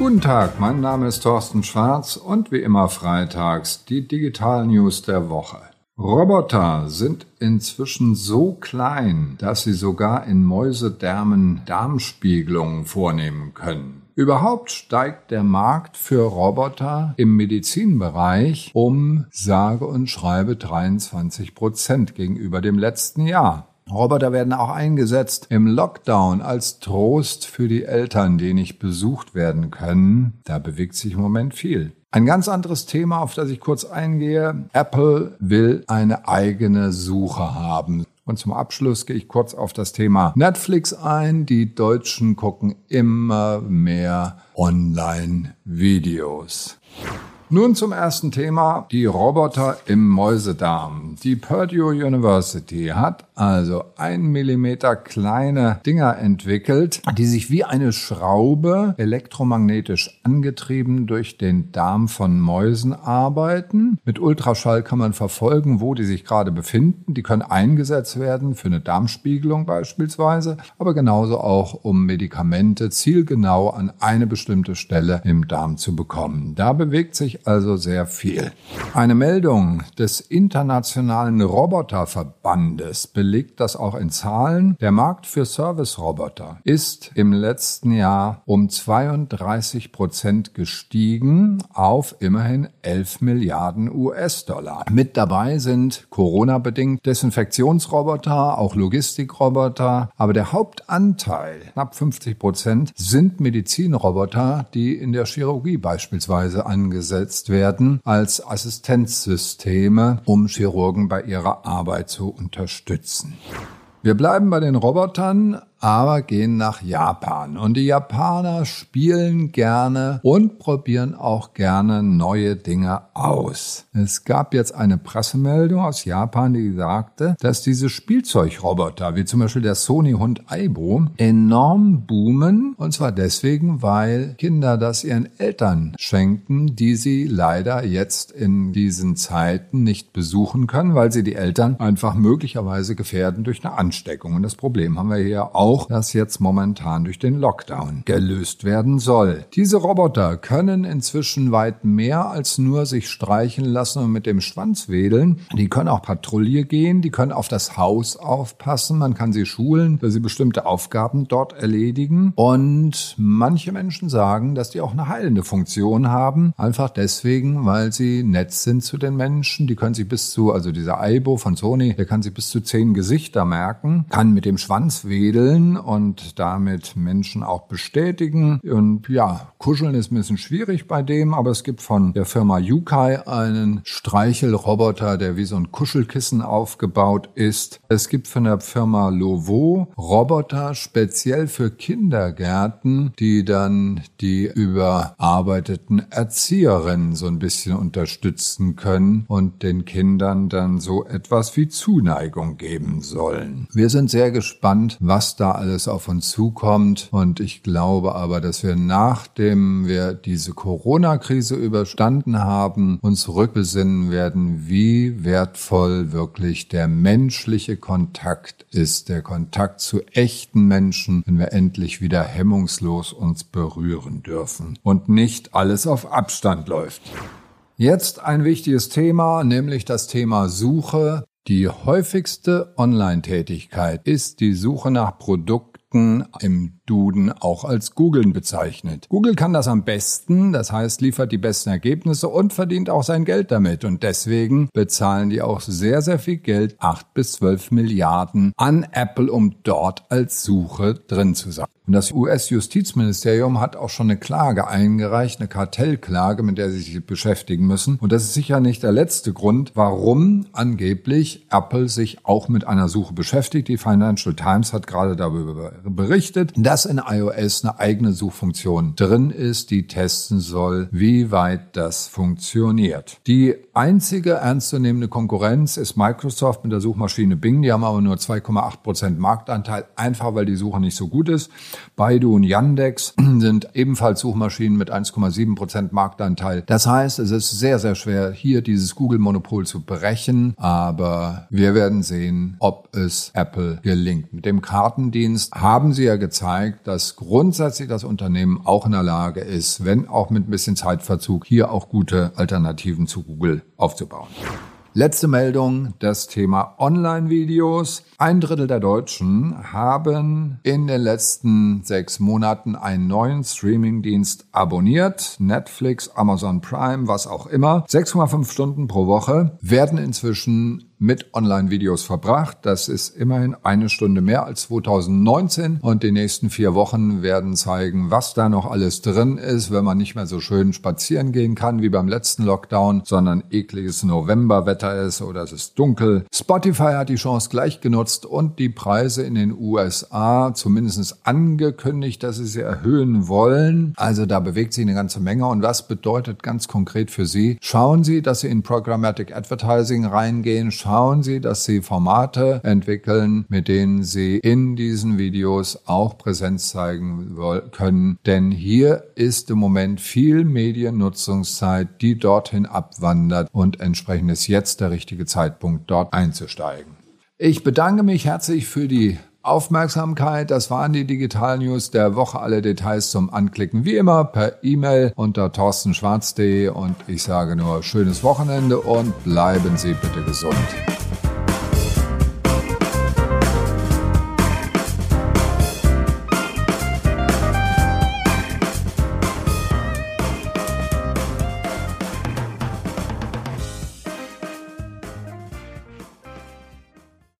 Guten Tag, mein Name ist Thorsten Schwarz und wie immer freitags die Digital News der Woche. Roboter sind inzwischen so klein, dass sie sogar in Mäusedärmen Darmspiegelungen vornehmen können. Überhaupt steigt der Markt für Roboter im Medizinbereich um sage und schreibe 23 Prozent gegenüber dem letzten Jahr. Roboter werden auch eingesetzt im Lockdown als Trost für die Eltern, die nicht besucht werden können. Da bewegt sich im Moment viel. Ein ganz anderes Thema, auf das ich kurz eingehe. Apple will eine eigene Suche haben. Und zum Abschluss gehe ich kurz auf das Thema Netflix ein. Die Deutschen gucken immer mehr Online-Videos. Nun zum ersten Thema, die Roboter im Mäusedarm. Die Purdue University hat also ein Millimeter kleine Dinger entwickelt, die sich wie eine Schraube elektromagnetisch angetrieben durch den Darm von Mäusen arbeiten. Mit Ultraschall kann man verfolgen, wo die sich gerade befinden. Die können eingesetzt werden für eine Darmspiegelung beispielsweise, aber genauso auch um Medikamente zielgenau an eine bestimmte Stelle im Darm zu bekommen. Da bewegt sich also sehr viel. Eine Meldung des Internationalen Roboterverbandes belegt das auch in Zahlen. Der Markt für Service-Roboter ist im letzten Jahr um 32 Prozent gestiegen auf immerhin 11 Milliarden US-Dollar. Mit dabei sind Corona-bedingt Desinfektionsroboter, auch Logistikroboter, aber der Hauptanteil, knapp 50 Prozent, sind Medizinroboter, die in der Chirurgie beispielsweise angesetzt eingesetzt werden als Assistenzsysteme, um Chirurgen bei ihrer Arbeit zu unterstützen. Wir bleiben bei den Robotern, aber gehen nach Japan. Und die Japaner spielen gerne und probieren auch gerne neue Dinge aus. Es gab jetzt eine Pressemeldung aus Japan, die sagte, dass diese Spielzeugroboter, wie zum Beispiel der Sony-Hund Aibo, enorm boomen. Und zwar deswegen, weil Kinder das ihren Eltern schenken, die sie leider jetzt in diesen Zeiten nicht besuchen können, weil sie die Eltern einfach möglicherweise gefährden durch eine Ansteckung. Und das Problem haben wir hier auch auch, das jetzt momentan durch den Lockdown gelöst werden soll. Diese Roboter können inzwischen weit mehr als nur sich streichen lassen und mit dem Schwanz wedeln. Die können auch Patrouille gehen, die können auf das Haus aufpassen, man kann sie schulen, dass sie bestimmte Aufgaben dort erledigen. Und manche Menschen sagen, dass die auch eine heilende Funktion haben, einfach deswegen, weil sie nett sind zu den Menschen. Die können sich bis zu, also dieser Aibo von Sony, der kann sich bis zu zehn Gesichter merken, kann mit dem Schwanz wedeln kuscheln und damit Menschen auch bestätigen. Und ja, kuscheln ist ein bisschen schwierig bei dem, aber es gibt von der Firma Yukai einen Streichelroboter, der wie so ein Kuschelkissen aufgebaut ist. Es gibt von der Firma Lovo Roboter speziell für Kindergärten, die dann die überarbeiteten Erzieherinnen so ein bisschen unterstützen können und den Kindern dann so etwas wie Zuneigung geben sollen. Wir sind sehr gespannt, was alles auf uns zukommt. Und ich glaube aber, dass wir nachdem wir diese Corona-Krise überstanden haben, uns rückbesinnen werden, wie wertvoll wirklich der menschliche Kontakt ist, der Kontakt zu echten Menschen, wenn wir endlich wieder hemmungslos uns berühren dürfen und nicht alles auf Abstand läuft. Jetzt ein wichtiges Thema, nämlich das Thema Suche. Die häufigste Online-Tätigkeit ist die Suche nach Produkten im Duden auch als Googlen bezeichnet. Google kann das am besten, das heißt liefert die besten Ergebnisse und verdient auch sein Geld damit. Und deswegen bezahlen die auch sehr, sehr viel Geld, acht bis zwölf Milliarden an Apple, um dort als Suche drin zu sein. Und das US-Justizministerium hat auch schon eine Klage eingereicht, eine Kartellklage, mit der sie sich beschäftigen müssen. Und das ist sicher nicht der letzte Grund, warum angeblich Apple sich auch mit einer Suche beschäftigt. Die Financial Times hat gerade darüber berichtet, dass dass in iOS eine eigene Suchfunktion drin ist, die testen soll, wie weit das funktioniert. Die einzige ernstzunehmende Konkurrenz ist Microsoft mit der Suchmaschine Bing. Die haben aber nur 2,8 Prozent Marktanteil, einfach weil die Suche nicht so gut ist. Baidu und Yandex sind ebenfalls Suchmaschinen mit 1,7 Prozent Marktanteil. Das heißt, es ist sehr, sehr schwer, hier dieses Google-Monopol zu brechen. Aber wir werden sehen, ob es Apple gelingt. Mit dem Kartendienst haben sie ja gezeigt, zeigt, dass grundsätzlich das Unternehmen auch in der Lage ist, wenn auch mit ein bisschen Zeitverzug, hier auch gute Alternativen zu Google aufzubauen. Letzte Meldung, das Thema Online-Videos. Ein Drittel der Deutschen haben in den letzten sechs Monaten einen neuen Streaming-Dienst abonniert. Netflix, Amazon Prime, was auch immer. 6,5 Stunden pro Woche werden inzwischen mit Online-Videos verbracht. Das ist immerhin eine Stunde mehr als 2019 und die nächsten vier Wochen werden zeigen, was da noch alles drin ist, wenn man nicht mehr so schön spazieren gehen kann wie beim letzten Lockdown, sondern ekliges Novemberwetter ist oder es ist dunkel. Spotify hat die Chance gleich genutzt und die Preise in den USA zumindest angekündigt, dass sie sie erhöhen wollen. Also da bewegt sich eine ganze Menge und was bedeutet ganz konkret für Sie? Schauen Sie, dass Sie in Programmatic Advertising reingehen. Schauen schauen Sie, dass Sie Formate entwickeln, mit denen Sie in diesen Videos auch Präsenz zeigen können. Denn hier ist im Moment viel Mediennutzungszeit, die dorthin abwandert und entsprechend ist jetzt der richtige Zeitpunkt, dort einzusteigen. Ich bedanke mich herzlich für die Aufmerksamkeit. Das waren die Digital News der Woche. Alle Details zum Anklicken wie immer per E-Mail unter torstenschwarz.de und ich sage nur schönes Wochenende und bleiben Sie bitte gesund.